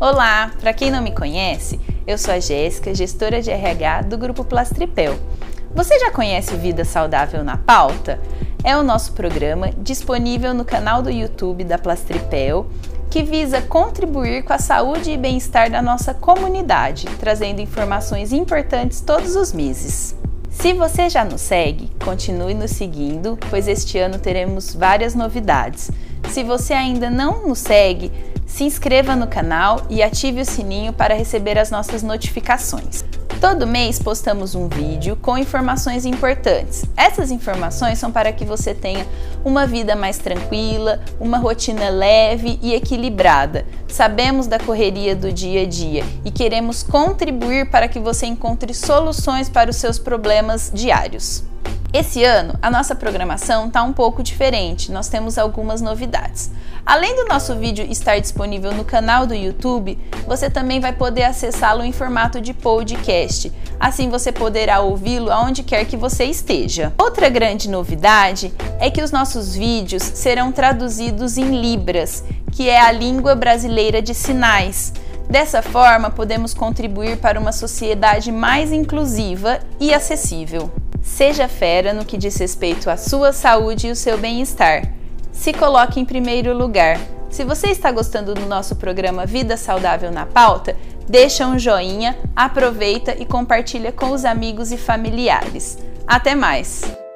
Olá, para quem não me conhece, eu sou a Jéssica, gestora de RH do Grupo Plastripel. Você já conhece Vida Saudável na Pauta? É o nosso programa disponível no canal do YouTube da Plastripel que visa contribuir com a saúde e bem-estar da nossa comunidade, trazendo informações importantes todos os meses. Se você já nos segue, continue nos seguindo, pois este ano teremos várias novidades. Se você ainda não nos segue, se inscreva no canal e ative o sininho para receber as nossas notificações. Todo mês postamos um vídeo com informações importantes. Essas informações são para que você tenha uma vida mais tranquila, uma rotina leve e equilibrada. Sabemos da correria do dia a dia e queremos contribuir para que você encontre soluções para os seus problemas diários. Esse ano, a nossa programação está um pouco diferente, nós temos algumas novidades. Além do nosso vídeo estar disponível no canal do YouTube, você também vai poder acessá-lo em formato de podcast. Assim você poderá ouvi-lo aonde quer que você esteja. Outra grande novidade é que os nossos vídeos serão traduzidos em Libras, que é a língua brasileira de sinais. Dessa forma, podemos contribuir para uma sociedade mais inclusiva e acessível. Seja fera no que diz respeito à sua saúde e o seu bem-estar. Se coloque em primeiro lugar. Se você está gostando do nosso programa Vida Saudável na Pauta, deixa um joinha, aproveita e compartilha com os amigos e familiares. Até mais!